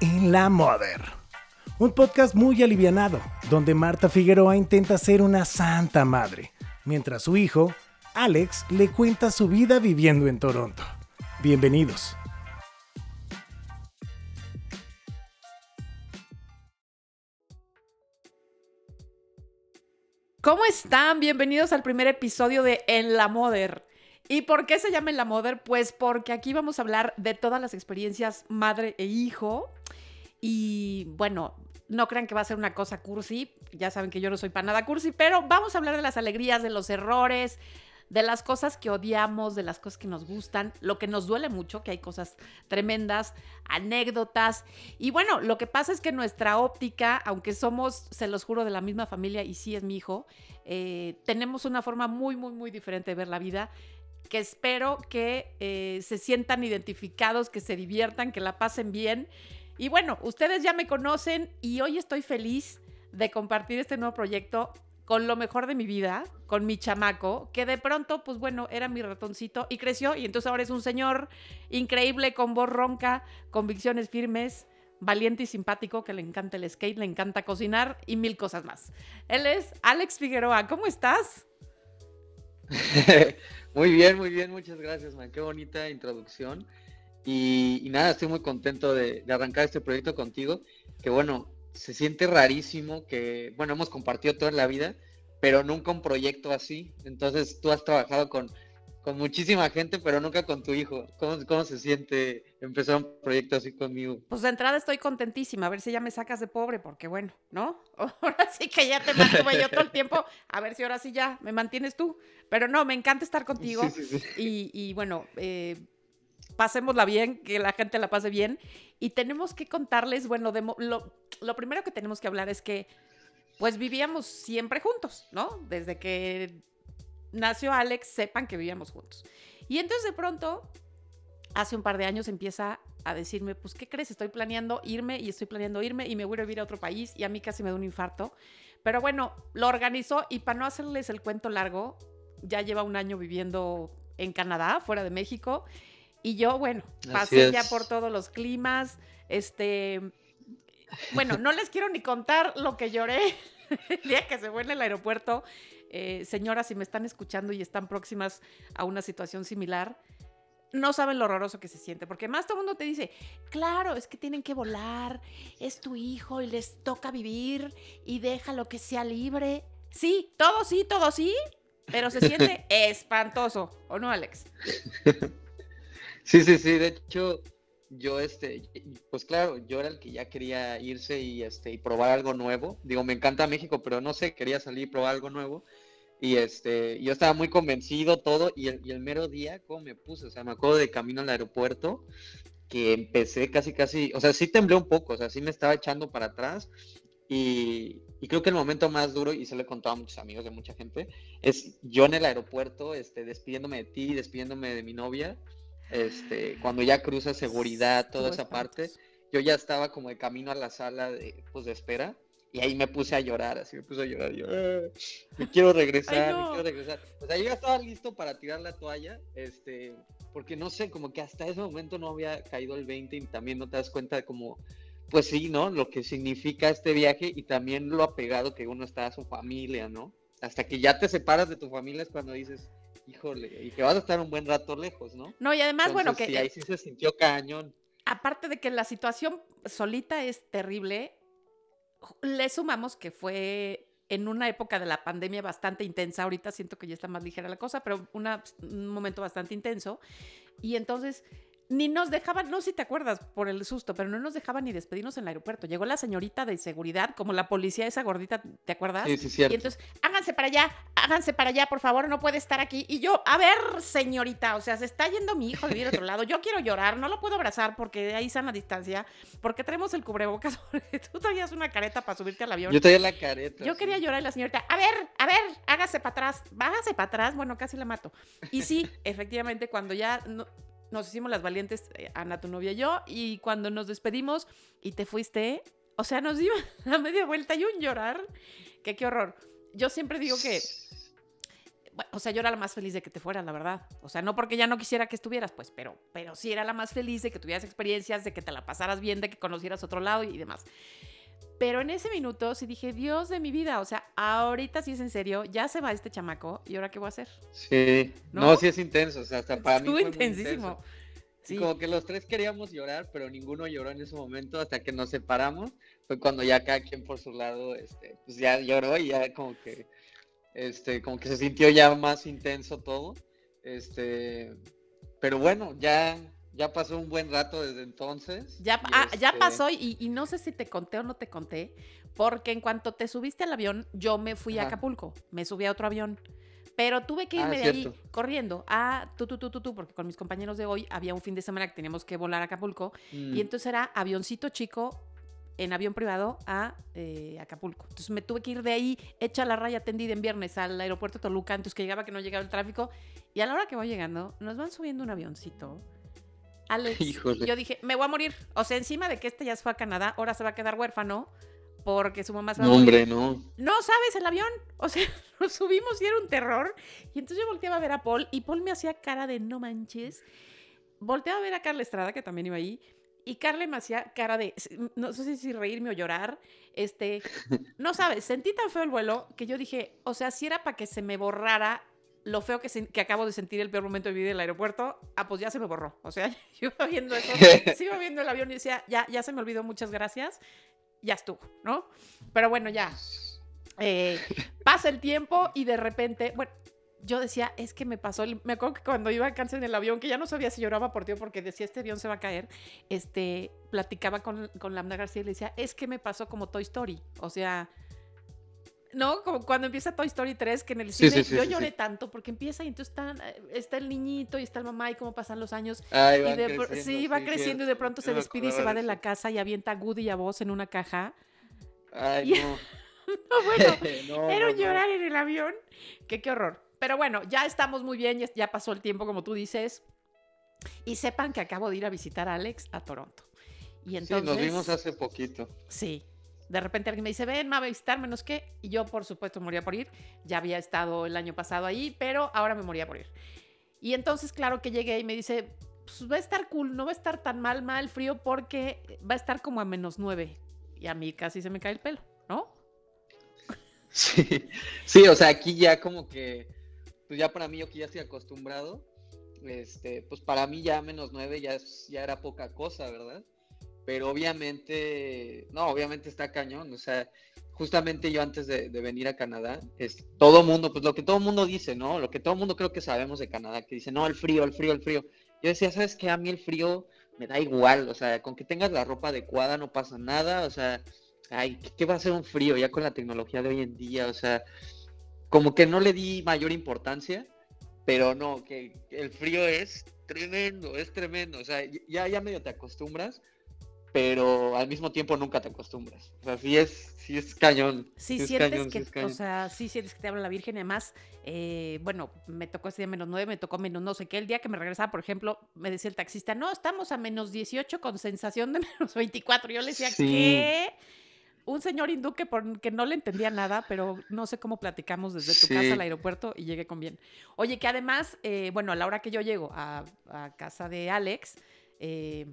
En la Mother. Un podcast muy alivianado, donde Marta Figueroa intenta ser una santa madre, mientras su hijo, Alex, le cuenta su vida viviendo en Toronto. Bienvenidos. ¿Cómo están? Bienvenidos al primer episodio de En la Mother. ¿Y por qué se llama la Mother? Pues porque aquí vamos a hablar de todas las experiencias madre e hijo. Y bueno, no crean que va a ser una cosa cursi, ya saben que yo no soy para nada cursi, pero vamos a hablar de las alegrías, de los errores, de las cosas que odiamos, de las cosas que nos gustan, lo que nos duele mucho, que hay cosas tremendas, anécdotas. Y bueno, lo que pasa es que nuestra óptica, aunque somos, se los juro, de la misma familia y sí es mi hijo, eh, tenemos una forma muy, muy, muy diferente de ver la vida que espero que eh, se sientan identificados, que se diviertan, que la pasen bien. Y bueno, ustedes ya me conocen y hoy estoy feliz de compartir este nuevo proyecto con lo mejor de mi vida, con mi chamaco, que de pronto, pues bueno, era mi ratoncito y creció y entonces ahora es un señor increíble, con voz ronca, convicciones firmes, valiente y simpático, que le encanta el skate, le encanta cocinar y mil cosas más. Él es Alex Figueroa, ¿cómo estás? muy bien, muy bien, muchas gracias, man. Qué bonita introducción. Y, nada, estoy muy contento de, de arrancar este proyecto contigo, que bueno, se siente rarísimo que, bueno, hemos compartido toda la vida, pero nunca un proyecto así. Entonces tú has trabajado con, con muchísima gente, pero nunca con tu hijo. ¿Cómo, ¿Cómo se siente empezar un proyecto así conmigo? Pues de entrada estoy contentísima, a ver si ya me sacas de pobre, porque bueno, ¿no? Ahora sí que ya te mantuve yo todo el tiempo, a ver si ahora sí ya me mantienes tú. Pero no, me encanta estar contigo. Sí, sí, sí. Y, y, bueno, eh, pasémosla bien, que la gente la pase bien. Y tenemos que contarles, bueno, de, lo, lo primero que tenemos que hablar es que pues vivíamos siempre juntos, ¿no? Desde que nació Alex, sepan que vivíamos juntos. Y entonces de pronto, hace un par de años empieza a decirme, pues, ¿qué crees? Estoy planeando irme y estoy planeando irme y me voy a vivir a otro país y a mí casi me da un infarto. Pero bueno, lo organizó y para no hacerles el cuento largo, ya lleva un año viviendo en Canadá, fuera de México. Y yo, bueno, pasé ya por todos los climas, este, bueno, no les quiero ni contar lo que lloré el día que se fue en el aeropuerto. Eh, señoras, si me están escuchando y están próximas a una situación similar, no saben lo horroroso que se siente, porque más todo el mundo te dice, claro, es que tienen que volar, es tu hijo y les toca vivir y déjalo que sea libre. Sí, todo sí, todo sí, pero se siente espantoso, ¿o no, Alex? Sí, sí, sí, de hecho, yo este, pues claro, yo era el que ya quería irse y este y probar algo nuevo. Digo, me encanta México, pero no sé, quería salir y probar algo nuevo. Y este, yo estaba muy convencido todo y el, y el mero día, ¿cómo me puse? O sea, me acuerdo de camino al aeropuerto que empecé casi, casi, o sea, sí temblé un poco, o sea, sí me estaba echando para atrás y, y, creo que el momento más duro, y se lo he contado a muchos amigos de mucha gente, es yo en el aeropuerto, este, despidiéndome de ti, despidiéndome de mi novia, este, cuando ya cruza seguridad, toda esa parte, yo ya estaba como de camino a la sala de, pues, de espera. Y ahí me puse a llorar, así me puse a llorar. Yo, ah, me quiero regresar, me quiero regresar. O sea, yo ya estaba listo para tirar la toalla, este, porque no sé, como que hasta ese momento no había caído el 20 y también no te das cuenta de como, pues sí, ¿no? Lo que significa este viaje y también lo apegado que uno está a su familia, ¿no? Hasta que ya te separas de tu familia es cuando dices, híjole, y que vas a estar un buen rato lejos, ¿no? No, y además, bueno, que... Sí, ahí sí se sintió cañón. Aparte de que la situación solita es terrible, le sumamos que fue en una época de la pandemia bastante intensa, ahorita siento que ya está más ligera la cosa, pero un momento bastante intenso. Y entonces ni nos dejaban, no sé si te acuerdas por el susto, pero no nos dejaban ni despedirnos en el aeropuerto. Llegó la señorita de seguridad, como la policía, esa gordita, ¿te acuerdas? Sí, sí, cierto. Y entonces, háganse para allá, háganse para allá, por favor, no puede estar aquí. Y yo, a ver, señorita, o sea, se está yendo mi hijo de vivir a otro lado. Yo quiero llorar, no lo puedo abrazar porque ahí están a distancia, porque traemos el cubrebocas, tú traías una careta para subirte al avión. Yo traía la careta. Yo quería llorar y la señorita, a ver, a ver, hágase para atrás, hágase para atrás. Bueno, casi la mato. Y sí, efectivamente, cuando ya nos hicimos las valientes, eh, Ana, tu novia y yo, y cuando nos despedimos y te fuiste, o sea, nos dio a media vuelta y un llorar, que qué horror. Yo siempre digo que o sea, yo era la más feliz de que te fueras, la verdad. O sea, no porque ya no quisiera que estuvieras, pues, pero, pero sí era la más feliz de que tuvieras experiencias, de que te la pasaras bien, de que conocieras otro lado y demás. Pero en ese minuto sí dije, Dios de mi vida, o sea, ahorita sí es en serio, ya se va este chamaco y ahora qué voy a hacer. Sí, no, sí es intenso, o sea, hasta para mí fue intensísimo. Sí. Como que los tres queríamos llorar, pero ninguno lloró en ese momento hasta que nos separamos. Fue cuando ya cada quien por su lado, este, pues ya lloró y ya como que este, como que se sintió ya más intenso todo. Este, pero bueno, ya, ya pasó un buen rato desde entonces. Ya, ah, ya este pasó y, no sé si te conté o no te conté, porque en cuanto te subiste al avión, yo me fui a Acapulco, me subí a otro avión. Pero tuve que irme ah, de ahí corriendo a tú, tú, tú, tú, tú, porque con mis compañeros de hoy había un fin de semana que teníamos que volar a Acapulco. Y mm. entonces era avioncito chico, en avión privado a eh, Acapulco. Entonces me tuve que ir de ahí, hecha la raya tendida en viernes al aeropuerto Toluca, entonces que llegaba que no llegaba el tráfico. Y a la hora que voy llegando, nos van subiendo un avioncito. Alex, yo dije, me voy a morir. O sea, encima de que este ya se fue a Canadá, ahora se va a quedar huérfano porque su mamá se va no, Hombre, no. No sabes el avión. O sea, nos subimos y era un terror. Y entonces yo volteaba a ver a Paul y Paul me hacía cara de no manches. Volteaba a ver a Carla Estrada, que también iba ahí. Y Carla me hacía cara de, no sé si reírme o llorar, este, no sabes, sentí tan feo el vuelo que yo dije, o sea, si era para que se me borrara lo feo que, que acabo de sentir el peor momento de vida en el aeropuerto, ah, pues ya se me borró. O sea, yo iba viendo eso, sigo viendo el avión y decía, ya, ya se me olvidó, muchas gracias, ya estuvo, ¿no? Pero bueno, ya. Eh, pasa el tiempo y de repente, bueno, yo decía, es que me pasó, me acuerdo que cuando iba a cáncer en el avión, que ya no sabía si lloraba por ti porque decía, este avión se va a caer, este, platicaba con, con Lambda García y le decía, es que me pasó como Toy Story, o sea, ¿no? Como cuando empieza Toy Story 3, que en el cine yo lloré tanto porque empieza y entonces está, está, el niñito y está el mamá y cómo pasan los años. y sí, va creciendo y de pronto se despide y se va de la casa y avienta a Goody y a vos en una caja. Ay, no. no, bueno, era un llorar en el avión. Que qué horror. Pero bueno, ya estamos muy bien, ya pasó el tiempo, como tú dices. Y sepan que acabo de ir a visitar a Alex a Toronto. Y entonces, sí, nos vimos hace poquito. Sí. De repente alguien me dice, ven, va a visitar, menos que. Y yo, por supuesto, moría por ir. Ya había estado el año pasado ahí, pero ahora me moría por ir. Y entonces, claro que llegué y me dice, pues va a estar cool, no va a estar tan mal, mal frío, porque va a estar como a menos nueve. Y a mí casi se me cae el pelo, ¿no? Sí, sí, o sea, aquí ya como que pues ya para mí, yo que ya estoy acostumbrado, este, pues para mí ya menos nueve ya, ya era poca cosa, ¿verdad? Pero obviamente, no, obviamente está cañón, o sea, justamente yo antes de, venir a Canadá, es, todo mundo, pues lo que todo mundo dice, ¿no? Lo que todo mundo creo que sabemos de Canadá, que dice, no, el frío, el frío, el frío. Yo decía, ¿sabes qué? A mí el frío me da igual, o sea, con que tengas la ropa adecuada no pasa nada, o sea, ay, ¿qué va a ser un frío ya con la tecnología de hoy en día? O sea, como que no le di mayor importancia, pero no, que el frío es tremendo, es tremendo. O sea, ya, ya medio te acostumbras, pero al mismo tiempo nunca te acostumbras. O sea, sí es, sí es cañón. Sí, sientes que, o sea, sí sientes que te habla la Virgen. Además, eh, bueno, me tocó ese día menos nueve, me tocó menos no sé qué. El día que me regresaba, por ejemplo, me decía el taxista, no, estamos a menos 18 con sensación de menos 24. Yo le decía, ¿qué? un señor hindú que, por, que no le entendía nada, pero no sé cómo platicamos desde tu casa al aeropuerto y llegué con bien. Oye, que además, eh, bueno, a la hora que yo llego a, casa de Alex, eh,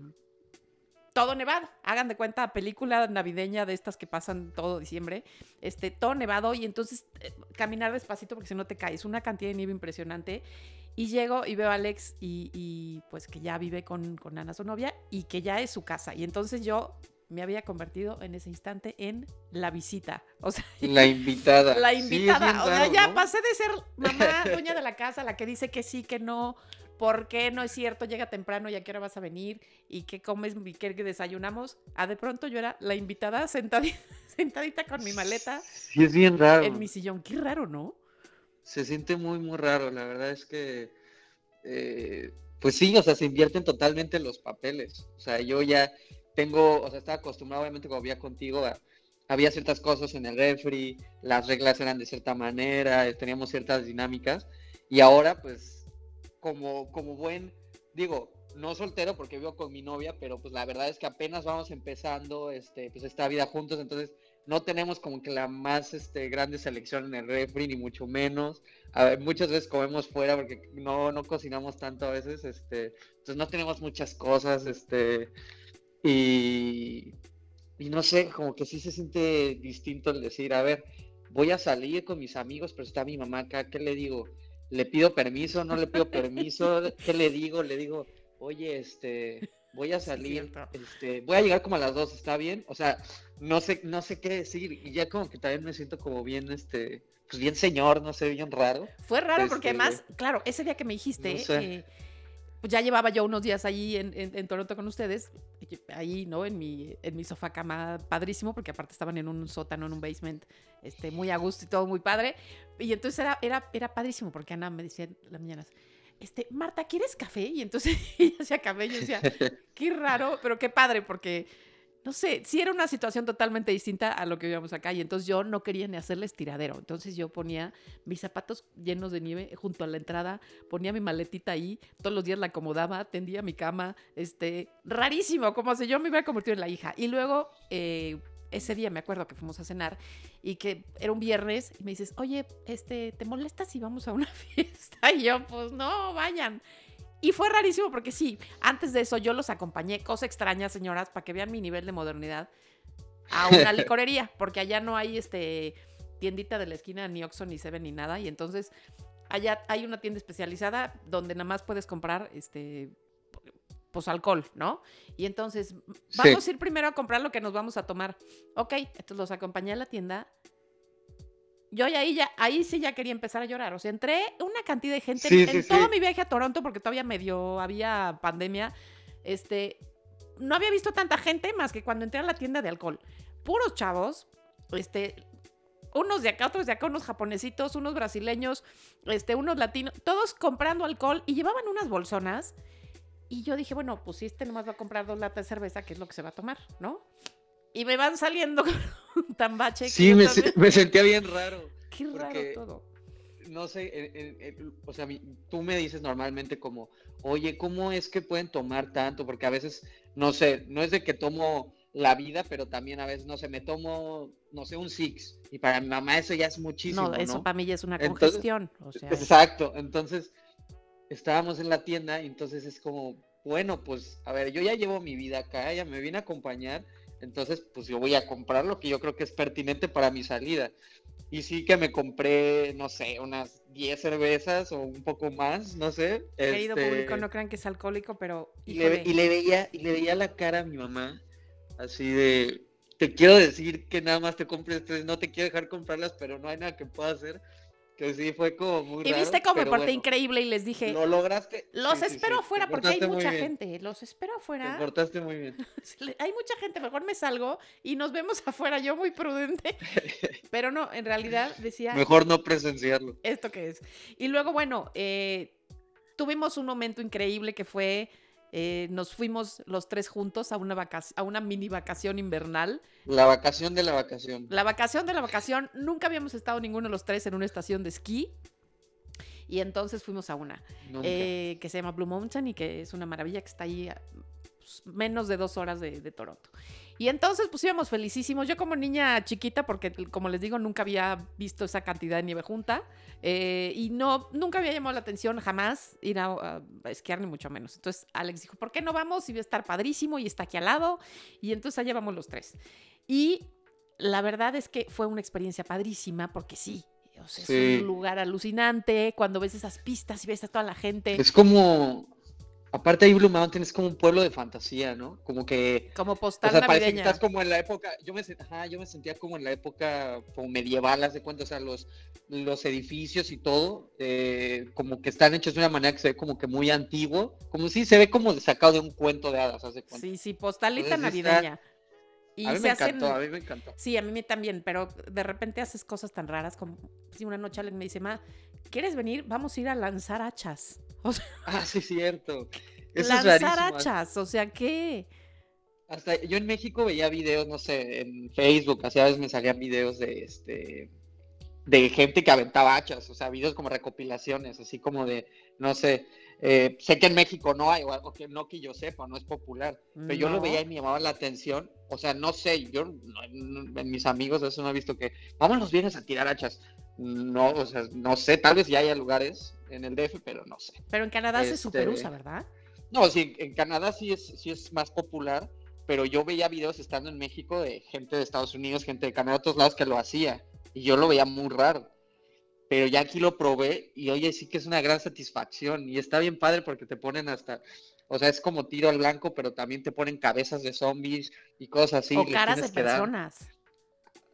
todo nevado. Hagan de cuenta, película navideña de estas que pasan todo diciembre. Este, todo nevado y entonces eh, caminar despacito porque si no te caes. Una cantidad de nieve impresionante. Y llego y veo a Alex y, pues que ya vive con, con Ana, su novia, y que ya es su casa. Y entonces yo me había convertido en ese instante en la visita. O sea, la invitada. La invitada. o sea, ya pasé de ser mamá, dueña de la casa, la que dice que sí, que no, por qué no es cierto, llega temprano y a qué hora vas a venir y qué comes y qué desayunamos. A de pronto yo era la invitada sentadita, sentadita con mi maleta. Sí, es bien raro. En mi sillón. Qué raro, ¿no? Se siente muy, muy raro. La verdad es que. Eh, pues sí, o sea, se invierten totalmente los papeles. O sea, yo ya tengo, o sea, estaba acostumbrado, obviamente, cuando vivía contigo, había ciertas cosas en el refri, las reglas eran de cierta manera, teníamos ciertas dinámicas, y ahora, pues, como, como buen, digo, no soltero porque vivo con mi novia, pero pues la verdad es que apenas vamos empezando este, pues esta vida juntos, entonces no tenemos como que la más este, grande selección en el refri, ni mucho menos. muchas veces comemos fuera porque no, no cocinamos tanto a veces, este, entonces no tenemos muchas cosas, este, y, y no sé, como que sí se siente distinto el decir, a ver, voy a salir con mis amigos, pero está mi mamá acá, ¿qué le digo? ¿Le pido permiso? ¿No le pido permiso? ¿Qué le digo? Le digo, oye, este, voy a salir, este, voy a llegar como a las dos, ¿está bien? O sea, no sé, no sé qué decir, y ya como que también me siento como bien, este, pues bien señor, no sé, bien raro. Fue raro porque este, además, claro, ese día que me dijiste, eh, pues ya llevaba yo unos días ahí en, en, Toronto con ustedes, ahí, ¿no? En mi, en mi sofá cama padrísimo, porque aparte estaban en un sótano, en un basement, este, muy a gusto y todo muy padre. Y entonces era, era, era padrísimo, porque Ana me decía en las mañanas, este, Marta, ¿quieres café? Y entonces ella hacía café y yo decía, qué raro, pero qué padre, porque, no sé, sí era una situación totalmente distinta a lo que vivíamos acá y entonces yo no quería ni hacerles tiradero. Entonces yo ponía mis zapatos llenos de nieve junto a la entrada, ponía mi maletita ahí, todos los días la acomodaba, tendía mi cama, este, rarísimo, como si yo me hubiera convertido en la hija. Y luego, eh, ese día me acuerdo que fuimos a cenar y que era un viernes y me dices, oye, este, ¿te molesta si vamos a una fiesta? Y yo, pues no, vayan. Y fue rarísimo porque sí, antes de eso yo los acompañé, cosa extraña, señoras, para que vean mi nivel de modernidad, a una licorería, porque allá no hay este tiendita de la esquina, ni Oxxo, ni Seven, ni nada. Y entonces allá hay una tienda especializada donde nada más puedes comprar este pues alcohol, ¿no? Y entonces, vamos a ir primero a comprar lo que nos vamos a tomar. Ok, entonces los acompañé a la tienda. Yo ahí ya, ahí sí ya quería empezar a llorar. O sea, entré una cantidad de gente en todo mi viaje a Toronto, porque todavía medio había pandemia. Este, no había visto tanta gente más que cuando entré a la tienda de alcohol. Puros chavos, este, unos de acá, otros de acá, unos japonesitos, unos brasileños, este, unos latinos, todos comprando alcohol y llevaban unas bolsonas y yo dije, bueno, pues si este nomás va a comprar dos latas de cerveza, ¿qué es lo que se va a tomar? ¿No? Y me van saliendo con un tambache. Sí, me, me, sentía bien raro. Qué raro todo. No sé, o sea, tú me dices normalmente como, oye, ¿cómo es que pueden tomar tanto? Porque a veces, no sé, no es de que tomo la vida, pero también a veces, no sé, me tomo, no sé, un six. Y para mi mamá eso ya es muchísimo. No, eso para mí ya es una congestión. o sea... Exacto. Entonces, estábamos en la tienda y entonces es como, bueno, pues a ver, yo ya llevo mi vida acá, ella me viene a acompañar, entonces pues yo voy a comprar lo que yo creo que es pertinente para mi salida. Y sí que me compré, no sé, unas 10 cervezas o un poco más, no sé. Querido este... público, no crean que es alcohólico, pero... Y le, y le, veía, y le veía la cara a mi mamá, así de, te quiero decir que nada más te compres tres, no te quiero dejar comprarlas, pero no hay nada que pueda hacer. Que sí, fue como muy Y viste cómo me porté increíble y les dije. Lo lograste. Los espero afuera porque hay mucha gente. Los espero afuera. Te portaste muy bien. hay mucha gente, mejor me salgo y nos vemos afuera. Yo muy prudente. Pero no, en realidad decía. Mejor no presenciarlo. ¿Esto qué es? Y luego, bueno, eh, tuvimos un momento increíble que fue eh, nos fuimos los tres juntos a una, a una mini vacación invernal. La vacación de la vacación. La vacación de la vacación. Nunca habíamos estado ninguno de los tres en una estación de esquí. Y entonces fuimos a una eh, que se llama Blue Mountain y que es una maravilla que está ahí a pues, menos de dos horas de, de Toronto. Y entonces pues íbamos felicísimos. Yo como niña chiquita, porque como les digo, nunca había visto esa cantidad de nieve junta. Eh, y no, nunca había llamado la atención jamás ir a, esquiar, ni mucho menos. Entonces Alex dijo, ¿por qué no vamos? Y va a estar padrísimo y está aquí al lado. Y entonces allá vamos los tres. Y la verdad es que fue una experiencia padrísima porque sí, es un lugar alucinante cuando ves esas pistas y ves a toda la gente. Es como Aparte ahí Blue Mountain es como un pueblo de fantasía, ¿no? Como que... Como postal o sea, parece que estás como en la época... Yo me, yo me sentía como en la época como medieval, haz de cuenta, o sea, los, los edificios y todo, eh, como que están hechos de una manera que se ve como que muy antiguo, como si se ve como sacado de un cuento de hadas, haz de cuenta. Sí, sí, postalita navideña. Y a mí me encantó, a mí me encantó. Sí, a mí también, pero de repente haces cosas tan raras como si una noche alguien me dice, ma, ¿quieres venir? Vamos a ir a lanzar hachas. ah, sí, cierto. Eso lanzar hachas, o sea, ¿qué? Hasta yo en México veía videos, no sé, en Facebook, así a veces me salían videos de este de gente que aventaba hachas, o sea, videos como recopilaciones, así como de, no sé, Eh, sé que en México no hay, o que no que yo sepa, no es popular, pero yo lo veía y me llamaba la atención. O sea, no sé, yo en mis amigos eso no he visto que vamos los viernes a tirar hachas. No, o sea, no sé, tal vez ya haya lugares en el DF, pero no sé. Pero en Canadá se super usa, este, ¿verdad? No, sí, en Canadá sí es, sí es más popular, pero yo veía videos estando en México de gente de Estados Unidos, gente de Canadá, de otros lados que lo hacía, y yo lo veía muy raro. Pero ya aquí lo probé y oye, sí que es una gran satisfacción y está bien padre porque te ponen hasta, o sea, es como tiro al blanco, pero también te ponen cabezas de zombies y cosas así. O caras de personas.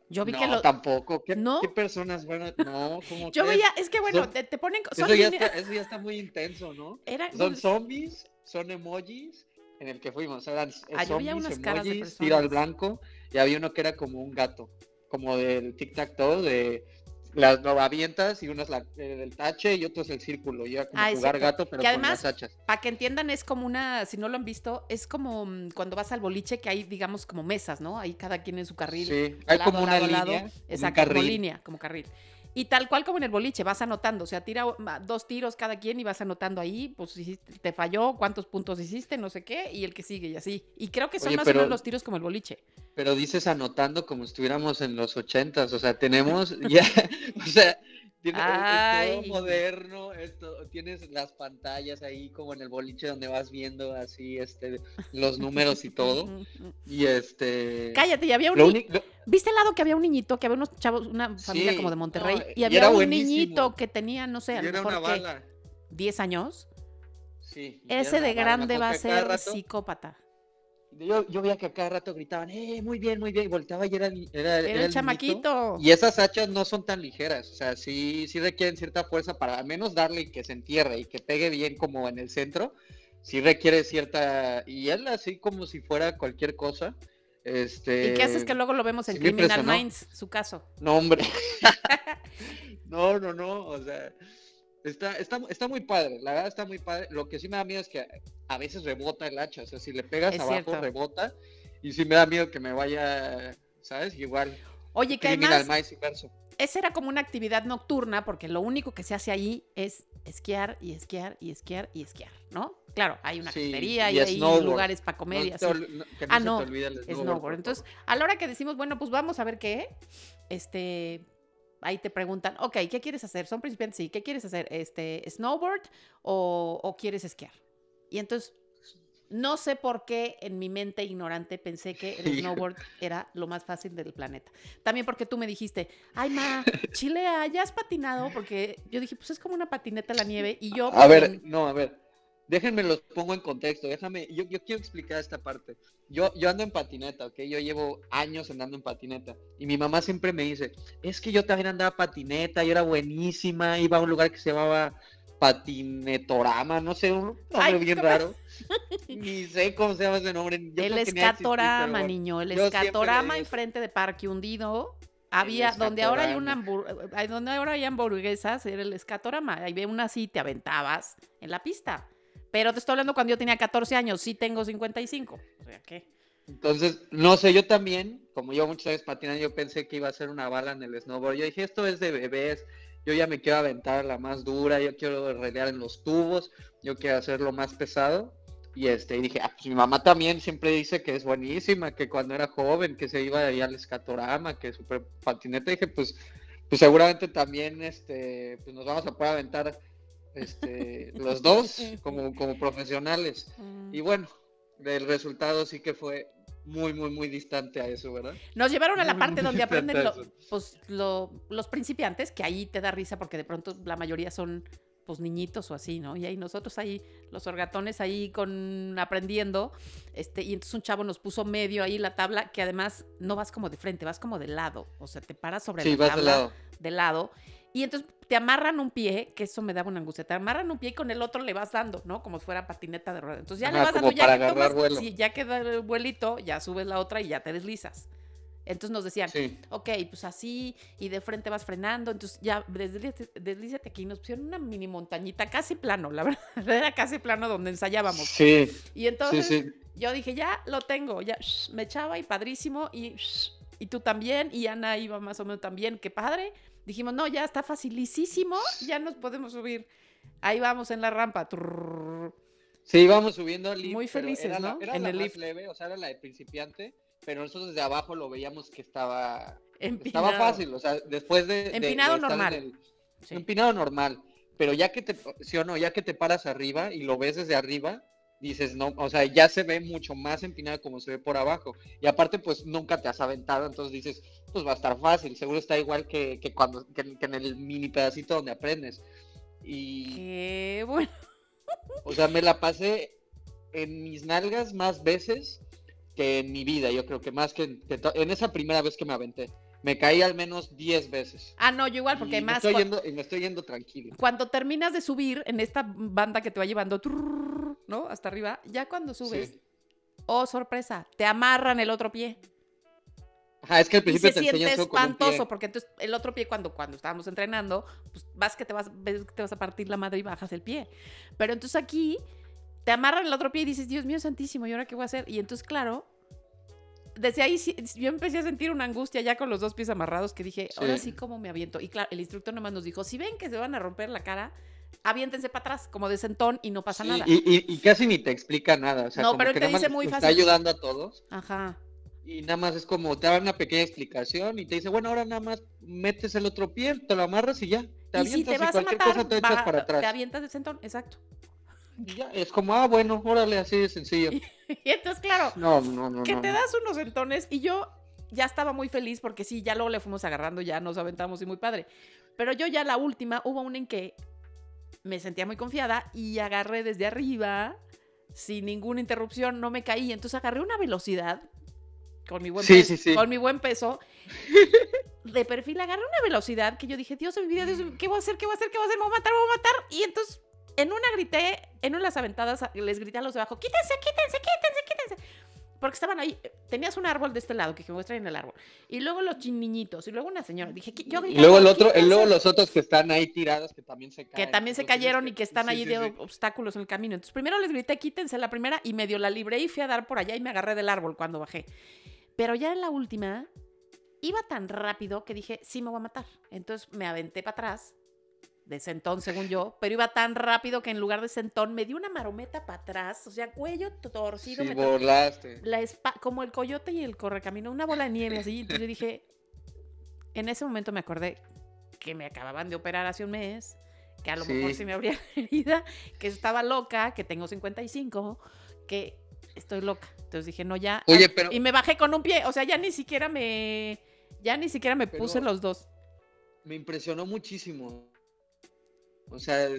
Yo vi que lo... tampoco. ¿Qué, ¿No? ¿Qué personas? Bueno, no, como Yo veía, es que bueno, te, ponen... eso, ya está, eso, ya está, muy intenso, ¿no? Son zombies, son emojis, en el que fuimos, eran ah, zombies, unas emojis, tiro al blanco, y había uno que era como un gato, como del tic-tac-toe, de las lo avientas y uno es la, el tache y otro es el círculo. Y era como jugar gato, pero con las hachas. Para que entiendan, es como una, si no lo han visto, es como mm, cuando vas al boliche que hay, digamos, como mesas, ¿no? Ahí cada quien en su carril. Sí, hay como una línea. Exacto, como línea, como carril. Y tal cual como en el boliche, vas anotando, o sea, tira dos tiros cada quien y vas anotando ahí, pues si te falló, cuántos puntos hiciste, no sé qué, y el que sigue y así. Y creo que son más o menos los tiros como el boliche. Pero dices anotando como estuviéramos en los ochentas, o sea, tenemos ya, o sea, tiene, todo moderno, esto, tienes las pantallas ahí como en el boliche donde vas viendo así este los números y todo. y este Cállate, ya había un ¿Viste el lado que había un niñito, que había unos chavos, una familia como de Monterrey y había un niñito que tenía, no sé, a lo mejor que 10 años? Sí. Ese de grande va a ser psicópata. Yo, yo, veía que a cada rato gritaban, ¡eh, muy bien, muy bien! Y volteaba y era, era, el chamaquito. Y esas hachas no son tan ligeras, o sea, sí, sí requieren cierta fuerza para al menos darle y que se entierre y que pegue bien como en el centro. Sí requiere cierta... Y él así como si fuera cualquier cosa. Este... ¿Y qué haces que luego lo vemos en Criminal Minds, su caso? No, hombre. no, no, no, o sea... Está, está, está muy padre, la verdad está muy padre. Lo que sí me da miedo es que a veces rebota el hacha, o sea, si le pegas abajo rebota y sí me da miedo que me vaya, ¿sabes? Igual. Oye, que además, esa era como una actividad nocturna porque lo único que se hace ahí es esquiar y esquiar y esquiar y esquiar, ¿no? Claro, hay una sí, y, hay lugares para comer y así. ah, no, snowboard. Entonces, a la hora que decimos, bueno, pues vamos a ver qué, este, ahí te preguntan, ok, ¿qué quieres hacer? Son principiantes, sí, ¿qué quieres hacer? Este, ¿Snowboard o, quieres esquiar? Y entonces, no sé por qué en mi mente ignorante pensé que el snowboard era lo más fácil del planeta. También porque tú me dijiste, ay, ma, Chilea, ¿ya has patinado? Porque yo dije, pues es como una patineta en la nieve y yo... A ver, no, a ver, déjenme los pongo en contexto, déjame, yo, yo, quiero explicar esta parte. Yo, yo ando en patineta, ¿ok? Yo llevo años andando en patineta. Y mi mamá siempre me dice, es que yo también andaba patineta, yo era buenísima, iba a un lugar que se llamaba Patinetorama, no sé, un nombre bien raro. Ni sé cómo se llama ese nombre. el escatorama, niño, el escatorama enfrente de Parque Hundido. Había, donde ahora hay una donde ahora hay hamburguesas, era el escatorama. Ahí ve una así, te aventabas en la pista. Pero te estoy hablando cuando yo tenía 14 años, sí tengo 55. O sea, ¿qué? Entonces, no sé, yo también, como yo muchas veces patinando, yo pensé que iba a ser una bala en el snowboard. Yo dije, esto es de bebés, yo ya me quiero aventar la más dura, yo quiero relear en los tubos, yo quiero hacerlo más pesado. Y este, y dije, ah, pues mi mamá también siempre dice que es buenísima, que cuando era joven, que se iba ahí al escatorama, que super patineta, dije, pues, pues seguramente también este, pues nos vamos a poder aventar este, los dos como, como profesionales. Y mm. bueno, el resultado sí que fue muy, muy, muy distante a eso, ¿verdad? Nos llevaron a la parte donde aprenden pues, los principiantes, que ahí te da risa porque de pronto la mayoría son pues niñitos o así, ¿no? Y ahí nosotros ahí, los orgatones ahí con aprendiendo, este, y entonces un chavo nos puso medio ahí la tabla, que además no vas como de frente, vas como de lado, o sea, te paras sobre la tabla de lado. de lado y entonces te amarran un pie, que eso me daba una angustia, te amarran un pie y con el otro le vas dando, ¿no? Como si fuera patineta de ruedas. Entonces ya le vas dando, ya que tomas, ya queda el vuelito, ya subes la otra y ya te deslizas. Entonces nos decían, ok, pues así, y de frente vas frenando, entonces ya deslízate, aquí. Nos pusieron una mini montañita, casi plano, la verdad, era casi plano donde ensayábamos. Sí. Y entonces yo dije, ya lo tengo, ya me echaba y padrísimo, y, y tú también, y Ana iba más o menos también, qué padre dijimos, no, ya está facilísimo, ya nos podemos subir. ahí vamos en la rampa. Sí, íbamos subiendo el lift. Muy felices, era ¿no? La, era en la el más leve, o sea, era la de principiante, pero nosotros desde abajo lo veíamos que estaba Empinado. estaba fácil, o sea, después de empinado normal. Empinado normal, pero ya que te sí o no, ya que te paras arriba y lo ves desde arriba, dices, no, o sea, ya se ve mucho más empinado como se ve por abajo. Y aparte, pues nunca te has aventado, entonces dices, pues va a estar fácil, seguro está igual que, que cuando que, en el mini pedacito donde aprendes. Y Qué bueno. O sea, me la pasé en mis nalgas más veces que en mi vida, yo creo que más que, en esa primera vez que me aventé. Me caí al menos 10 veces. Ah, no, yo igual, porque más. Me estoy, yendo, me estoy yendo tranquilo. Cuando terminas de subir en esta banda que te va llevando, ¿no? Hasta arriba, ya cuando subes, oh, sorpresa, te amarran el otro pie. Ajá, es que al principio y se siente espantoso, porque entonces el otro pie cuando, cuando estábamos entrenando, pues vas que te vas, ves que te vas a partir la madre y bajas el pie. Pero entonces aquí te amarran el otro pie y dices, Dios mío santísimo, ¿y ahora qué voy a hacer? Y entonces, claro, desde ahí yo empecé a sentir una angustia ya con los dos pies amarrados que dije, ahora sí como me aviento. Y claro, el instructor nomás nos dijo, si ven que se van a romper la cara, aviéntense para atrás, como de sentón y no pasa nada. Y, casi ni te explica nada. O sea, no, pero él te dice muy fácil. Está ayudando a todos. Ajá y nada más es como te da una pequeña explicación y te dice, bueno, ahora nada más metes el otro pie, te lo amarras y ya. Te y si te vas a matar, te echas para atrás. Te avientas el sentón, exacto. Y ya, es como, ah, bueno, órale, así de sencillo. y entonces, claro, no, no, no, que te das unos sentones y yo ya estaba muy feliz porque sí, ya luego le fuimos agarrando, ya nos aventamos y muy padre. Pero yo ya la última, hubo una en que me sentía muy confiada y agarré desde arriba sin ninguna interrupción, no me caí, entonces agarré una velocidad con mi buen, peso, Con mi buen peso, de perfil agarré una velocidad que yo dije, Dios de mi vida, Dios, ¿qué voy a hacer? ¿Qué voy a hacer? ¿Qué voy a hacer? ¿Me voy a matar? ¿Me voy a matar? Y entonces, en una grité, en una de las aventadas, les grité a los de abajo, quítense, quítense, quítense, quítense. Porque estaban ahí, tenías un árbol de este lado que me muestran en el árbol. Y luego los niñitos, y luego una señora. Dije, yo Y luego el otro, y luego los otros que están ahí tirados que también se caen. Que también se cayeron y que están ahí de obstáculos en el camino. Entonces primero les grité, quítense la primera, y medio la libré y fui a dar por allá y me agarré del árbol cuando bajé. Pero ya en la última, iba tan rápido que dije, sí me voy a matar. Entonces me aventé para atrás, de sentón según yo, pero iba tan rápido que en lugar de sentón me dio una marometa para atrás, o sea, cuello torcido. Sí, me volaste. La como el coyote y el correcamino, una bola de nieve así. Entonces yo dije, en ese momento me acordé que me acababan de operar hace un mes, que a lo mejor se me habría herida, que estaba loca, que tengo 55, que estoy loca. Entonces dije, no, ya. Oye, pero... Y me bajé con un pie, o sea, ya ni siquiera me, ya ni siquiera me puse los dos. Me impresionó muchísimo. O sea,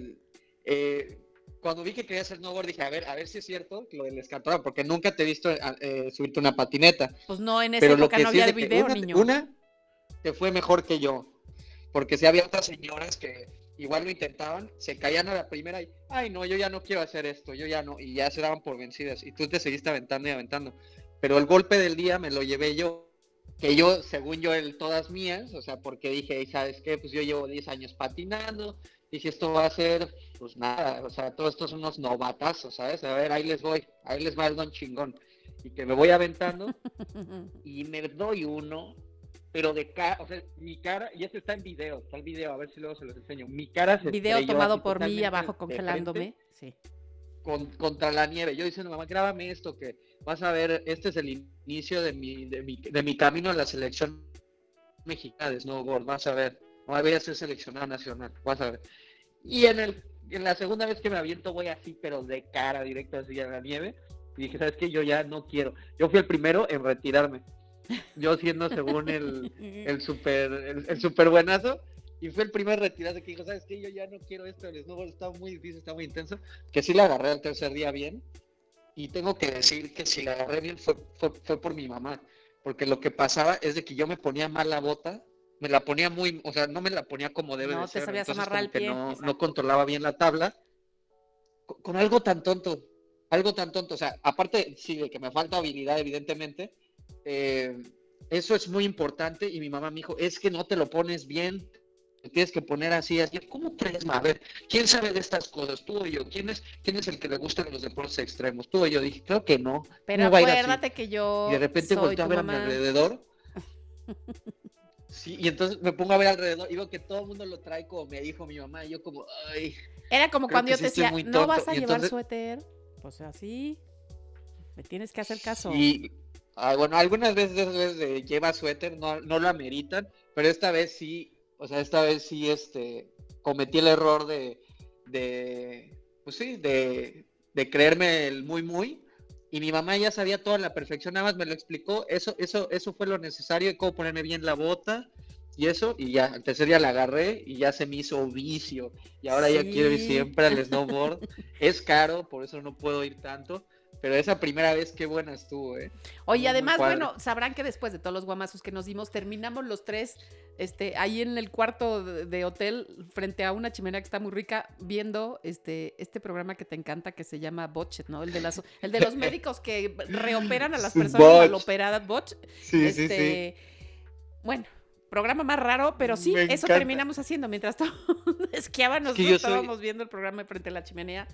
eh, cuando vi que quería hacer snowboard, dije, a ver, a ver si es cierto lo del escantor, porque nunca te he visto eh, subirte una patineta. Pues no, en esa época no había el video, una, niño. Una te fue mejor que yo, porque si había otras señoras que igual lo intentaban, se caían a la primera y, ay no, yo ya no quiero hacer esto, yo ya no, y ya se daban por vencidas, y tú te seguiste aventando y aventando. Pero el golpe del día me lo llevé yo, que yo, según yo, el todas mías, o sea, porque dije, ¿sabes qué? Pues yo llevo 10 años patinando, dije, esto va a ser, pues nada, o sea, todos estos son unos novatazos, ¿sabes? A ver, ahí les voy, ahí les va el don chingón. Y que me voy aventando, y me doy uno, pero de cara, o sea, mi cara, y esto está en video, está el video, a ver si luego se los enseño. Mi cara se Video tomado por mí abajo congelándome, sí. contra la nieve. Yo diciendo, mamá, grábame esto que vas a ver, este es el inicio de mi, de mi, de mi camino a la selección mexicana de snowboard, vas a ver. No voy a ser seleccionado nacional, vas a ver. Y en el en la segunda vez que me aviento voy así, pero de cara directo así a la nieve. Y dije, ¿sabes qué? Yo ya no quiero. Yo fui el primero en retirarme yo siendo según el, el super el, super buenazo y fue el primer retirado que dijo, ¿sabes qué? Yo ya no quiero esto, el snowboard está muy difícil, está muy intenso, que sí la agarré al tercer día bien y tengo que decir que si la agarré bien fue, fue, por mi mamá, porque lo que pasaba es de que yo me ponía mal la bota, me la ponía muy, o sea, no me la ponía como debe de ser, entonces que no, no, controlaba bien la tabla, con, con algo tan tonto, algo tan tonto, o sea, aparte sí de que me falta habilidad evidentemente, eh, eso es muy importante y mi mamá me dijo, es que no te lo pones bien, te tienes que poner así, así. ¿Cómo crees, A ver, ¿quién sabe de estas cosas? Tú o yo. ¿Quién es, quién es el que le gustan los deportes extremos? Tú o yo. Dije, creo que no. Pero acuérdate que yo. Y de repente volteé a ver a mi alrededor. Sí, y entonces me pongo a ver alrededor y veo que todo el mundo lo trae como me dijo mi mamá. Y yo, como, ay. Era como cuando yo te decía, no vas a llevar suéter. Pues así, me tienes que hacer caso. Y, ah, bueno, algunas veces, veces lleva suéter, no, no lo ameritan, pero esta vez sí, o sea, esta vez sí, este, cometí el error de, de pues sí, de, de creerme el muy, muy, y mi mamá ya sabía todo a la perfección, nada más me lo explicó, eso, eso, eso fue lo necesario, de cómo ponerme bien la bota y eso, y ya, el tercer día la agarré y ya se me hizo vicio, y ahora ya quiero ir siempre al snowboard, es caro, por eso no puedo ir tanto, pero esa primera vez qué buena estuvo, ¿eh? Oye, además, bueno, sabrán que después de todos los guamazos que nos dimos, terminamos los tres este, ahí en el cuarto de, hotel, frente a una chimenea que está muy rica, viendo este, este programa que te encanta que se llama Botchet, ¿no? El de, las, el de los médicos que reoperan a las personas mal operadas, Botch. Sí, sí, este, sí. Bueno, programa más raro, pero sí, eso terminamos haciendo. Mientras todos esquiábamos, estábamos viendo el programa frente a la chimenea.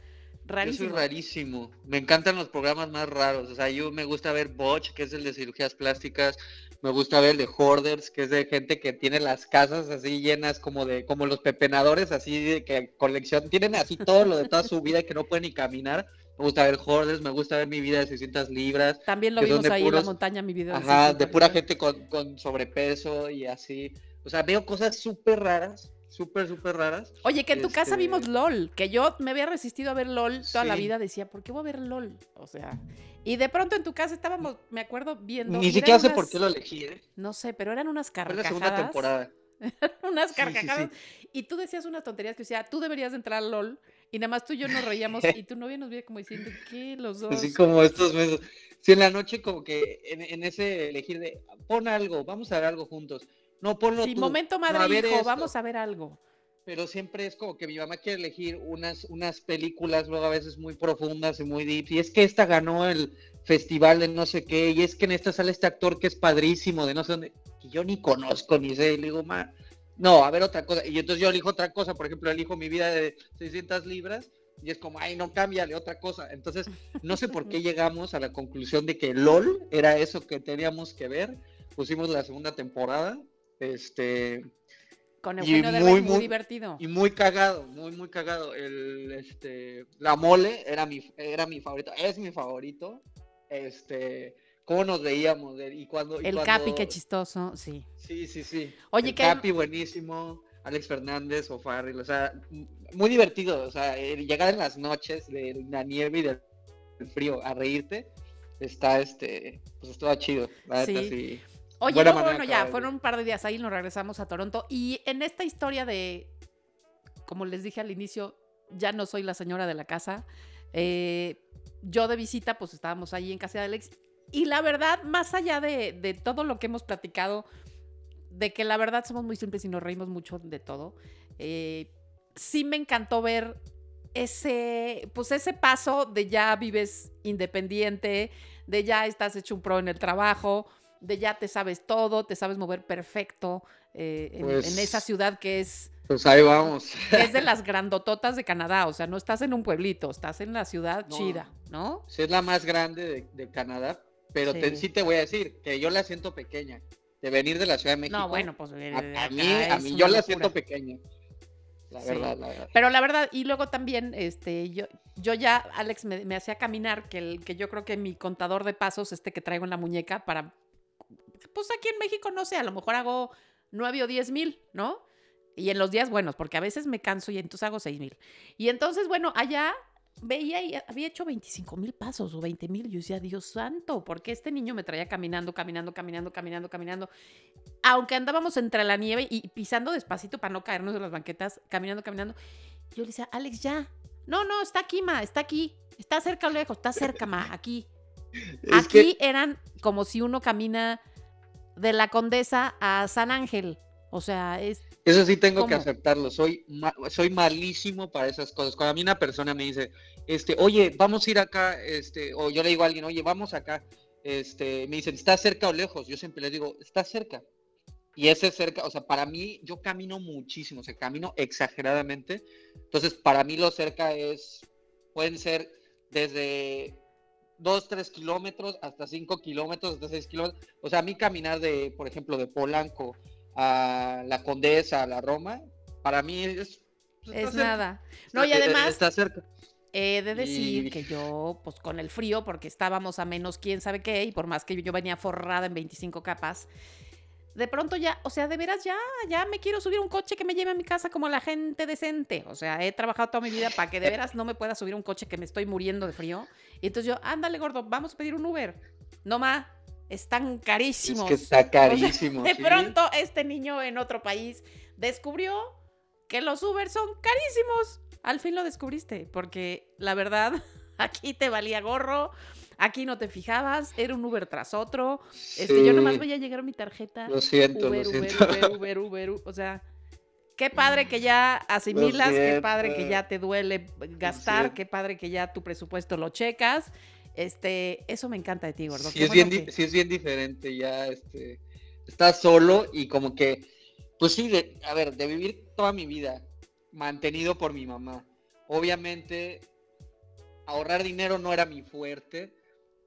Rarísimo. Eso es rarísimo. Me encantan los programas más raros. O sea, yo me gusta ver Botch, que es el de cirugías plásticas. Me gusta ver el de Hoarders, que es de gente que tiene las casas así llenas como de, como los pepenadores, así de que colección, tienen así todo lo de toda su vida que no pueden ni caminar. Me gusta ver Hoarders, me gusta ver mi vida de 600 libras. También lo vimos ahí en la montaña, mi vida. De ajá, de pura gente con, con sobrepeso y así. O sea, veo cosas súper raras súper, súper raras. Oye, que en tu casa vimos este LOL, que yo me había resistido a ver LOL toda la vida, decía, ¿por qué voy a ver LOL? O sea, y de pronto en tu casa estábamos, me acuerdo, viendo... Ni siquiera sé por qué lo elegí, ¿eh? No sé, pero eran unas carcajadas. Fue la segunda temporada. unas carcajadas. y tú decías unas tonterías que decía, tú deberías entrar a LOL, y nada más tú y yo nos reíamos, y tu novia nos veía como diciendo, ¿qué? Los dos. Así como estos meses. Sí, en la noche como que en, ese elegir de, pon algo, vamos a ver algo juntos no, ponlo sí, momento madre hijo, vamos a ver algo. Pero siempre es como que mi mamá quiere elegir unas, unas películas, luego a veces muy profundas y muy deep. Y es que esta ganó el festival de no sé qué, y es que en esta sale este actor que es padrísimo, de no sé dónde, que yo ni conozco, ni sé, y le digo, ma, no, a ver otra cosa. Y entonces yo elijo otra cosa, por ejemplo, elijo mi vida de 600 libras, y es como, ay, no, cámbiale otra cosa. Entonces, no sé por qué llegamos a la conclusión de que LOL era eso que teníamos que ver. Pusimos la segunda temporada este. Con Eugenio muy, muy, divertido. Y muy cagado, muy, muy cagado. El, este, la mole era mi, era mi favorito, es mi favorito. Este, cómo nos veíamos y cuando. el Capi, qué chistoso, sí. Sí, sí, sí. Oye, el Capi, buenísimo. Alex Fernández o Farrell, o sea, muy divertido. O sea, llegar en las noches de la nieve y del frío a reírte, está este, pues estuvo chido. La sí. sí. Oye, bueno, ya, fueron un par de días ahí, nos regresamos a Toronto. Y en esta historia de, como les dije al inicio, ya no soy la señora de la casa. Eh, yo de visita, pues estábamos ahí en casa de Alex. Y la verdad, más allá de, todo lo que hemos platicado, de que la verdad somos muy simples y nos reímos mucho de todo, eh, sí me encantó ver ese, pues ese paso de ya vives independiente, de ya estás hecho un pro en el trabajo, de ya te sabes todo, te sabes mover perfecto eh, en, pues esa ciudad que es... Pues ahí vamos. es de las grandototas de Canadá, o sea, no estás en un pueblito, estás en la ciudad chida, ¿no? Sí, es la más grande de, Canadá, pero sí. Te, voy a decir que yo la siento pequeña. De venir de la Ciudad de México. No, bueno, pues a, mí, a mí yo la siento pequeña. La verdad, la verdad. Pero la verdad, y luego también, este, yo, yo ya, Alex me, me hacía caminar, que, el, que yo creo que mi contador de pasos, este que traigo en la muñeca, para pues aquí en México no sé, a lo mejor hago nueve o diez mil, ¿no? Y en los días buenos, porque a veces me canso y entonces hago seis mil. Y entonces, bueno, allá veía y había hecho 25 mil pasos o 20 mil. Yo decía, Dios santo, porque este niño me traía caminando, caminando, caminando, caminando, caminando. Aunque andábamos entre la nieve y pisando despacito para no caernos de las banquetas, caminando, caminando. Yo le decía, Alex, ya. No, no, está aquí, ma, está aquí. Está cerca o lejos, está cerca, ma, aquí. Aquí eran como si uno camina de la Condesa a San Ángel. O sea, es... Eso sí tengo que aceptarlo, soy, soy malísimo para esas cosas. Cuando a mí una persona me dice, este, oye, vamos a ir acá, este, o yo le digo a alguien, oye, vamos acá, este, me dicen, ¿está cerca o lejos? Yo siempre les digo, está cerca. Y ese cerca, o sea, para mí, yo camino muchísimo, o sea, camino exageradamente. Entonces, para mí lo cerca es, pueden ser desde 2, 3 kilómetros, hasta 5 kilómetros, hasta 6 kilómetros. O sea, a mí caminar de, por ejemplo, de Polanco a la Condesa, a la Roma, para mí es Pues, es cerca. nada. No, y además, Está cerca. He de decir Y- que yo, pues con el frío, porque estábamos a menos quién sabe qué, y por más que yo venía forrada en 25 capas, de pronto ya, o sea, de veras ya, ya me quiero subir un coche que me lleve a mi casa como la gente decente. O sea, he trabajado toda mi vida para que de veras no me pueda subir un coche que me estoy muriendo de frío. Y entonces yo, ándale, gordo, vamos a pedir un Uber. No más, están Es carísimos. que está carísimo. De sí. pronto, este niño en otro país descubrió que los Uber son carísimos. Al fin lo descubriste, porque la verdad, aquí te valía gorro, aquí no te fijabas, era un Uber tras otro. Este, yo nomás Sí, veía llegar mi tarjeta. Lo siento, Uber, lo Uber, siento. Uber, Uber, Uber, Uber, o sea, qué padre que ya asimilas, qué padre que ya te duele gastar, qué padre que ya tu presupuesto lo checas. Este, eso me encanta de ti, gordo. sí es, bueno bien, que- sí es bien diferente, ya este, estás solo y como que, pues sí, de, a ver, de vivir toda mi vida mantenido por mi mamá. Obviamente, ahorrar dinero no era mi fuerte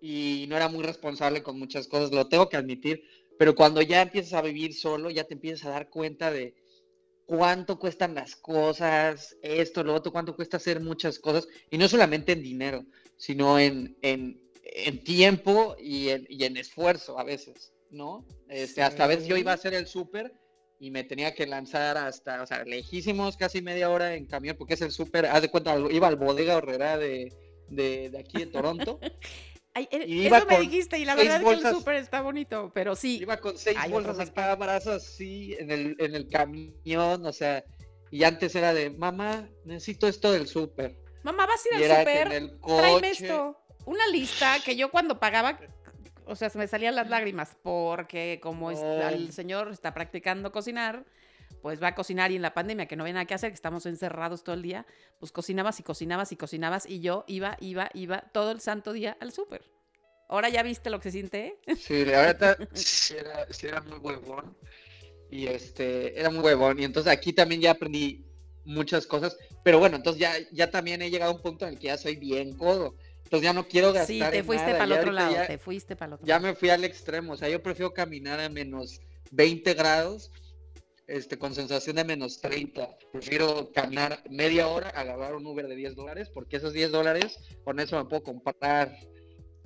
y no era muy responsable con muchas cosas, lo tengo que admitir, pero cuando ya empiezas a vivir solo, ya te empiezas a dar cuenta de cuánto cuestan las cosas, esto, lo otro, cuánto cuesta hacer muchas cosas, y no solamente en dinero, sino en, en, en tiempo y en, y en esfuerzo a veces, ¿no? Este, hasta a veces yo iba a hacer el súper y me tenía que lanzar hasta, o sea, lejísimos, casi media hora en camión, porque es el súper, haz de cuenta, iba al bodega horrera de, de, de aquí de Toronto, Ay, y iba eso me dijiste, y la verdad es que el bolsas. súper está bonito, pero sí. iba con seis bolsas acá, brazos así, en el, en el camión, o sea, y antes era de, mamá, necesito esto del súper. Mamá, vas a ir al en súper, tráeme esto. Una lista que yo cuando pagaba, o sea, se me salían las lágrimas, porque como el señor está practicando cocinar, pues va a cocinar y en la pandemia que no había nada que hacer, que estamos encerrados todo el día, pues cocinabas y cocinabas y cocinabas y yo iba, iba, iba todo el santo día al súper. Ahora ya viste lo que se siente. Sí, la verdad sí era, sí era muy huevón. Y este, era muy huevón. Y entonces aquí también ya aprendí muchas cosas. Pero bueno, entonces ya, ya también he llegado a un punto en el que ya soy bien codo. Entonces ya no quiero gastar Sí, te en fuiste para el otro lado, ya- te fuiste para el otro ya me fui al extremo. O sea, yo prefiero caminar a menos 20 grados, este, con sensación de menos 30. Prefiero caminar media hora, agarrar un Uber de 10 dólares, porque esos 10 dólares, con eso me puedo comprar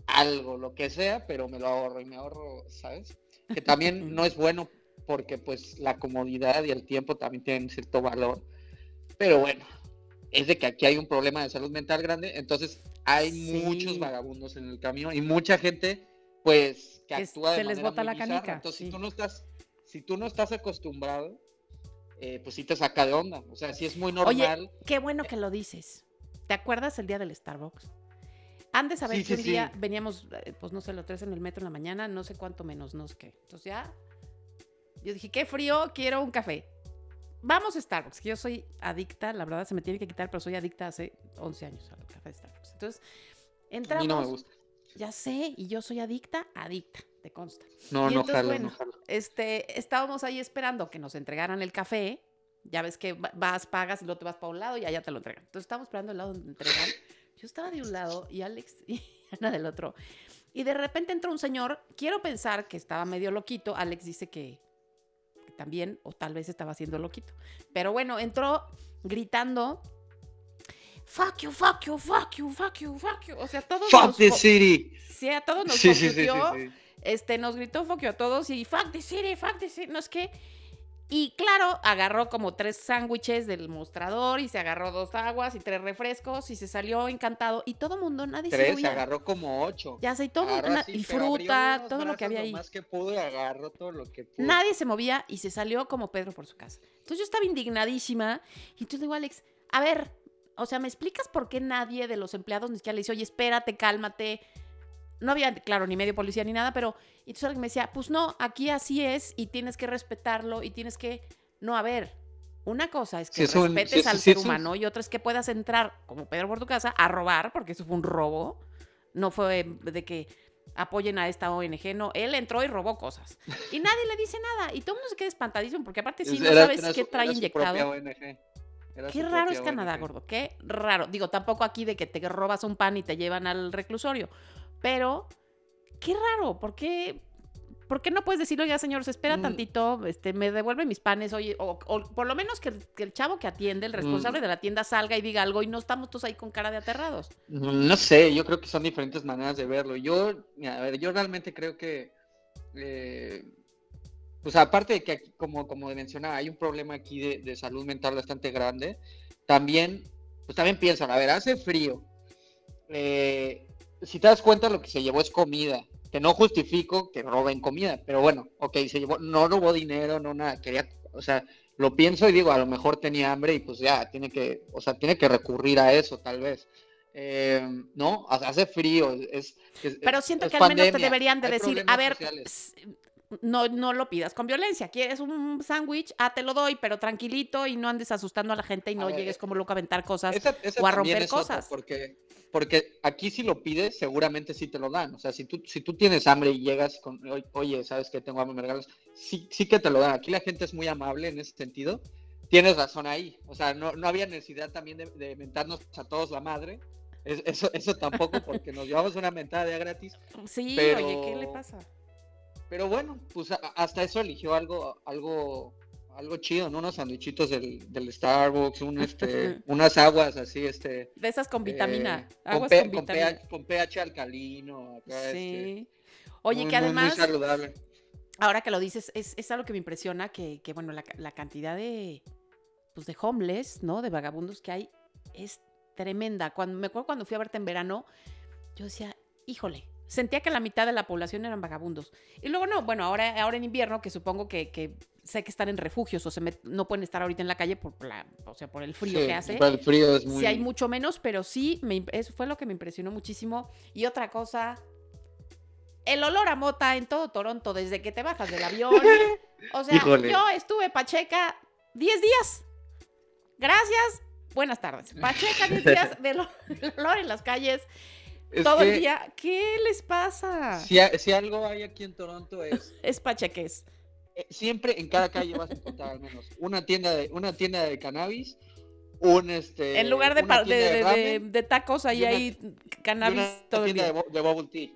algo, lo que sea, pero me lo ahorro y me ahorro, ¿sabes? Que también no es bueno porque pues la comodidad y el tiempo también tienen cierto valor. Pero bueno, es de que aquí hay un problema de salud mental grande, entonces hay muchos vagabundos en el camión y mucha gente pues que Que actúa de se les bota la bizarra. canica, Entonces, sí. si tú no estás si tú no estás acostumbrado, eh, pues sí te saca de onda. O sea, sí es muy normal. Oye, qué bueno que lo dices. ¿Te acuerdas el día del Starbucks? Han de saber Sí, que sí, un día sí. veníamos, eh, pues no sé, los tres en el metro en la mañana, no sé cuánto menos, no sé qué. Entonces ya, yo dije, qué frío, quiero un café. Vamos a Starbucks, que yo soy adicta, la verdad se me tiene que quitar, pero soy adicta hace 11 años al café de Starbucks. Entonces, a entramos, mí no me gusta. ya sé, y yo soy adicta, adicta, te consta. No, Y no entonces, jalo, bueno, no jalo. este, estábamos ahí esperando que nos entregaran el café. Ya ves que va- vas, pagas y luego te vas para un lado y allá te lo entregan. Entonces estábamos esperando el lado donde entregan. Yo estaba de un lado y Alex y Ana del otro. Y de repente entró un señor, quiero pensar que estaba medio loquito. Alex dice que, que también, o tal vez estaba siendo loquito. Pero bueno, entró gritando. Fuck you, fuck you, fuck you, fuck you, fuck you. O sea, todos Fuck nos, the fo- city. sí, a todos nos Sí, sí, sí. Este, nos gritó you a todos y fuck the city, fuck the city, no es que. Y claro, agarró como tres sándwiches del mostrador y se agarró dos aguas y tres refrescos y se salió encantado. Y todo mundo, nadie se Tres, se movía. agarró como ocho. Ya sé, y todo así, y fruta, todo lo que había ahí. más que pudo y agarró todo lo que pudo. Nadie se movía y se salió como Pedro por su casa. Entonces yo estaba indignadísima y entonces le digo Alex, a ver, o sea, ¿me explicas por qué nadie de los empleados ni siquiera le dice, oye, espérate, cálmate? No había, claro, ni medio policía ni nada, pero y entonces alguien me decía, pues no, aquí así es y tienes que respetarlo y tienes que, no, a ver, una cosa es que Sí, respetes sí, al ser humano y otra es que puedas entrar como Pedro por tu casa a robar, porque eso fue un robo, no fue de que apoyen a esta ONG, no, él entró y robó cosas. Y nadie le dice nada. Y todo el mundo se queda espantadísimo, porque aparte si no era- sabes era qué su- trae era inyectado. Qué raro es Canadá, gordo. Qué raro. Digo, tampoco aquí de que te robas un pan y te llevan al reclusorio. Pero, qué raro. ¿Por qué? ¿Por qué no puedes decir, oiga, señor, se espera Mm. tantito, este, me devuelve mis panes, oye, o, o por lo menos que, el- que el chavo que atiende, el responsable Mm. de la tienda, salga y diga algo y no estamos todos ahí con cara de aterrados? Mm, No sé, yo creo que son diferentes maneras de verlo. Yo, mira, a ver, yo realmente creo que, eh, pues aparte de que aquí, como, como mencionaba, hay un problema aquí de, de salud mental bastante grande, también, pues también piensan, a ver, hace frío. eh, si te das cuenta, lo que se llevó es comida, que no justifico que roben comida, pero bueno, ok, se llevó, no robó dinero, no nada, quería, o sea, lo pienso y digo, a lo mejor tenía hambre y pues ya, tiene que, o sea, tiene que recurrir a eso, tal vez. Eh, no, Ha- hace frío, es... es- Pero siento es que al menos te deberían de decir, a ver, sociales. No, no lo pidas con violencia. ¿Quieres un sándwich? Ah, te lo doy, pero tranquilito y no andes asustando a la gente y no ver, llegues como loco a aventar cosas. Esa- esa o a romper cosas. porque, porque aquí si lo pides, seguramente sí te lo dan. O sea, si tú, si tú tienes hambre y llegas con, "Oy- oye, ¿sabes que tengo hambre? ¿Me regalas? Sí, sí que te lo dan. Aquí la gente es muy amable en ese sentido. Tienes razón ahí. O sea, no, no había necesidad también de, de mentarnos a todos la madre. Es- eso, eso tampoco, porque nos llevamos una mentada de gratis. Sí, pero- oye, ¿qué le pasa? Pero bueno, pues hasta eso eligió algo, algo, algo chido, ¿no? Unos sandwichitos del, del Starbucks, un, este, unas aguas así, este. De esas con vitamina. eh, aguas P- con vitamina. pH, con pH alcalino. Acá, este, Sí. Oye, muy, que muy, muy además, saludable. ahora que lo dices, es, es algo que me impresiona, que, que, bueno, la, la cantidad de, pues, de homeless, ¿no? De vagabundos que hay es tremenda. Cuando, me acuerdo cuando fui a verte en verano, yo decía, híjole, sentía que la mitad de la población eran vagabundos. Y luego no, bueno, ahora, ahora en invierno, que supongo que, que sé que están en refugios o se met- no pueden estar ahorita en la calle por, la, o sea, por el frío Sí, que hace. el frío es muy. Sí hay mucho menos, pero sí, me, eso fue lo que me impresionó muchísimo. Y otra cosa, el olor a mota en todo Toronto, desde que te bajas del avión. O sea, Híjole. yo estuve Pacheca 10 días. Gracias. Buenas tardes. Pacheca 10 días del olor en las calles Es todo el que día. ¿Qué les pasa? Si, a- si algo hay aquí en Toronto es. Es pacheques. eh, siempre en cada calle vas a encontrar al menos una tienda de, una tienda de cannabis, un este. En lugar de, de, de- de- ramen, de tacos, ahí una- hay cannabis una todo el tienda de, día. de bubble tea.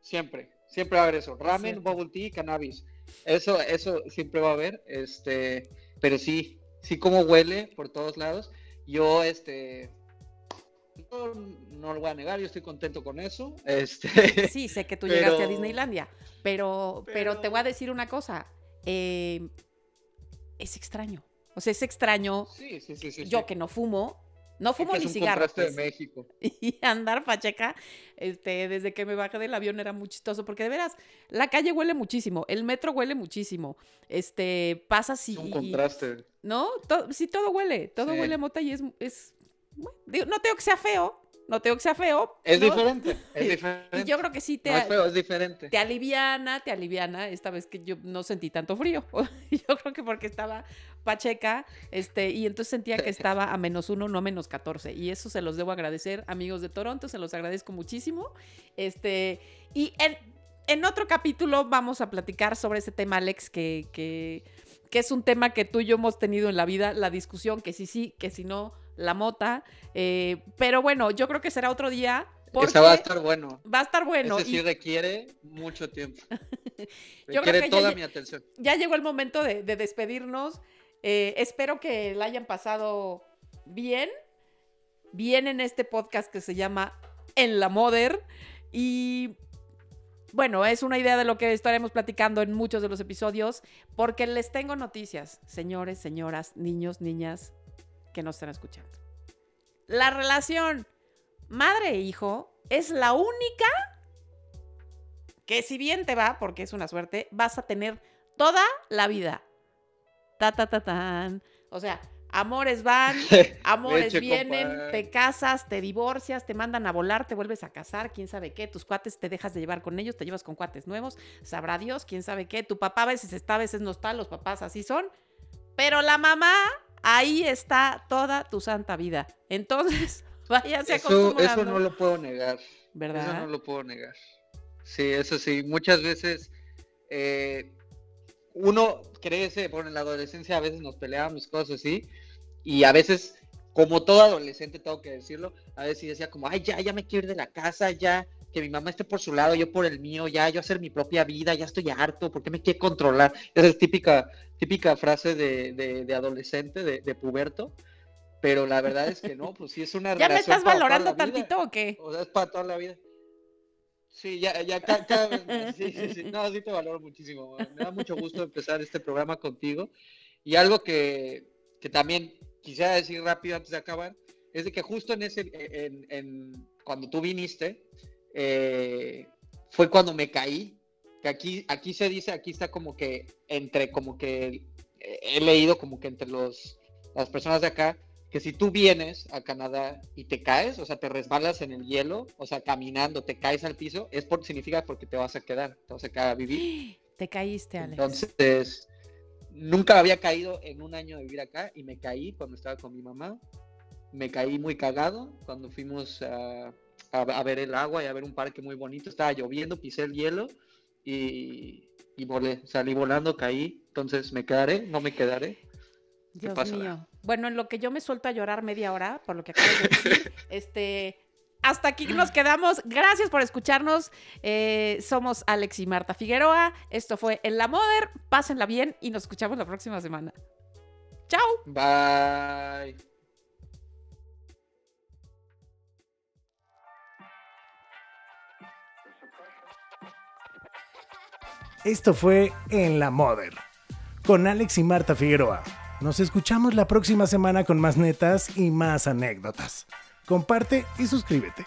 Siempre, siempre va a haber eso. Ramen, Cierto. bubble tea, cannabis. Eso, eso siempre va a haber. Este, pero sí, sí como huele por todos lados. Yo, este, no, no lo voy a negar, yo estoy contento con eso. Este, Sí, sé que tú llegaste a Disneylandia, pero, pero... te voy a decir una cosa. eh, es extraño. O sea, es extraño. sí, sí, sí, sí. Yo sí. que no fumo, no fumo Es ni contraste de México. Y andar pacheca, este, desde que me bajé del avión era muy chistoso, porque de veras, la calle huele muchísimo, el metro huele muchísimo. Este, pasas y. Es un contraste. ¿No? To- sí, todo huele, todo Sí. huele a mota y es. Digo, no tengo que sea feo, no tengo que sea feo. Es ¿no? diferente, es diferente. Y yo creo que sí te, No es feo, es diferente. te aliviana, te aliviana. Esta vez que yo no sentí tanto frío. yo creo que porque estaba pacheca, este, y entonces sentía que estaba a menos uno, no a menos 14. Y eso se los debo agradecer, amigos de Toronto, se los agradezco muchísimo. Este, y en, en otro capítulo vamos a platicar sobre ese tema, Alex, que, que, que es un tema que tú y yo hemos tenido en la vida, la discusión, que sí, sí, que si no, la mota. Eh, pero bueno, yo creo que será otro día. Porque Esa va a estar bueno. va a estar bueno. Ese y- sí requiere mucho tiempo. Yo creo que ya toda mi atención. ya llegó el momento de, de despedirnos. Eh, espero que la hayan pasado bien. Bien en este podcast que se llama En la Moder. Y bueno, es una idea de lo que estaremos platicando en muchos de los episodios. Porque les tengo noticias, señores, señoras, niños, niñas que nos están escuchando. La relación madre e hijo es la única que si bien te va, porque es una suerte, vas a tener toda la vida. Ta, ta, ta, tan. O sea, amores van, amores vienen, te casas, te divorcias, te mandan a volar, te vuelves a casar, quién sabe qué, tus cuates te dejas de llevar con ellos, te llevas con cuates nuevos, sabrá Dios, quién sabe qué, tu papá a veces está, a veces no está, los papás así son, pero la mamá, ahí está toda tu santa vida. Entonces, váyanse Eso, acostumbrando. eso no lo puedo negar. ¿Verdad? Eso no lo puedo negar. Sí, eso sí. Muchas veces eh, uno crece, por en la adolescencia a veces nos peleábamos cosas así. Y a veces, como todo adolescente, tengo que decirlo, a veces decía como, ay, ya, ya me quiero ir de la casa, ya, que mi mamá esté por su lado, yo por el mío, ya yo hacer mi propia vida, ya estoy harto, ¿por qué me quiere controlar? Esa es típica, típica frase de, de, adolescente, de, de, puberto, pero la verdad es que no, pues sí es una ¿Ya me estás valorando tantito o qué? O sea, es para toda la vida. Sí, ya, ya, sí, sí, sí, no, sí te valoro muchísimo. Me da mucho gusto empezar este programa contigo. Y algo que, que también quisiera decir rápido antes de acabar, es de que justo en ese, en, en cuando tú viniste, eh, fue cuando me caí. Que aquí, aquí se dice, aquí está como que entre, como que he leído como que entre los, las personas de acá, que si tú vienes a Canadá y te caes, o sea, te resbalas en el hielo, o sea, caminando, te caes al piso, es por, significa porque te vas a quedar, te vas a quedar a vivir. Te caíste, Alex. Entonces, nunca había caído en un año de vivir acá y me caí cuando estaba con mi mamá. Me caí muy cagado cuando fuimos a, a, ver el agua y a ver un parque muy bonito. Estaba lloviendo, pisé el hielo y, y volé. Salí volando, caí. Entonces me quedaré, no me quedaré. Dios mío. Bueno, en lo que yo me suelto a llorar media hora, por lo que acabo de decir, este, hasta aquí nos quedamos. Gracias por escucharnos. Eh, somos Alex y Marta Figueroa. Esto fue En la Moder. Pásenla bien y nos escuchamos la próxima semana. Chao. Bye. Esto fue En la Moder con Alex y Marta Figueroa. Nos escuchamos la próxima semana con más netas y más anécdotas. Comparte y suscríbete.